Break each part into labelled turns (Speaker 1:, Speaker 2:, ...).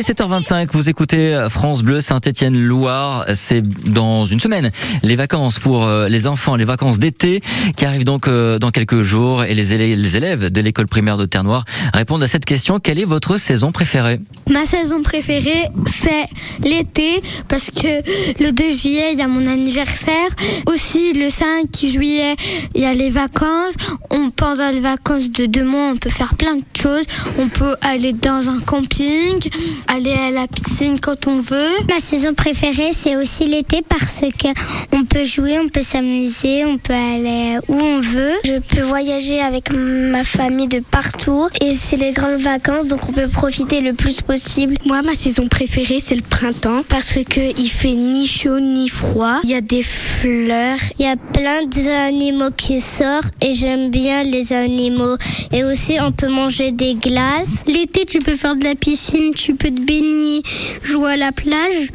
Speaker 1: est 7h25, vous écoutez France Bleu Saint-Étienne-Loire. C'est dans une semaine les vacances pour euh, les enfants, les vacances d'été qui arrivent donc euh, dans quelques jours et les élèves de l'école primaire de Terre-Noire répondent à cette question. Quelle est votre saison préférée?
Speaker 2: Ma saison préférée, c'est l'été parce que le 2 juillet, il y a mon anniversaire. Aussi, le 5 juillet, il y a les vacances. On, pendant les vacances de deux mois, on peut faire plein de choses. On peut aller dans un camping, aller à la piscine quand on veut.
Speaker 3: Ma saison préférée, c'est aussi l'été parce que on peut jouer, on peut s'amuser, on peut aller où on veut. Je peux voyager avec ma famille de partout et c'est les grandes vacances donc on peut profiter le plus possible.
Speaker 2: Moi, ma saison préférée, c'est le printemps parce que il fait ni chaud ni froid. Il y a des fleurs,
Speaker 3: il y a plein d'animaux qui sortent et j'aime bien les animaux. Et aussi, on peut manger des glaces.
Speaker 2: L'été, tu peux faire de la piscine, tu peux te baigner, jouer à la plage.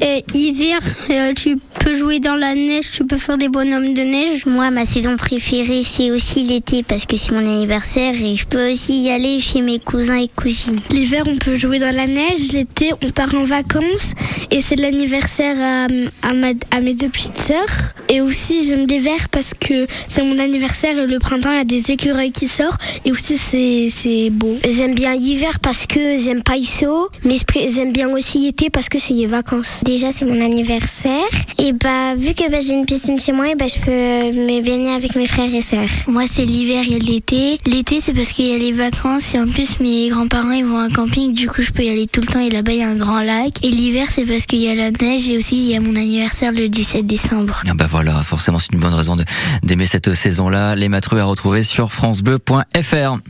Speaker 2: Et hiver, euh, tu peux jouer dans la neige, tu peux faire des bonhommes de neige.
Speaker 3: Moi, ma saison préférée, c'est aussi l'été parce que c'est mon anniversaire et je peux aussi y aller chez mes cousins et cousines.
Speaker 2: L'hiver, on peut jouer dans la neige. L'été, on part en vacances et c'est l'anniversaire à, à, mes deux petites sœurs. Et aussi, j'aime l'hiver parce que c'est mon anniversaire et le printemps, il y a des écureuils qui sortent et aussi c'est beau.
Speaker 3: J'aime bien l'hiver parce que j'aime pas ISO, mais j'aime bien aussi l'été parce que c'est les vacances. Déjà, c'est mon anniversaire et bah vu que bah, j'ai une piscine chez moi, et bah, je peux me baigner avec mes frères et sœurs.
Speaker 2: Moi, c'est l'hiver et l'été. L'été, c'est parce qu'il y a les vacances et en plus mes grands-parents ils vont à un camping, du coup je peux y aller tout le temps et là-bas il y a un grand lac. Et l'hiver, c'est parce qu'il y a la neige et aussi il y a mon anniversaire le 17 décembre.
Speaker 1: Ah bah voilà, forcément c'est une bonne raison d'aimer cette saison-là. Les matrues à retrouver sur francebleu.fr.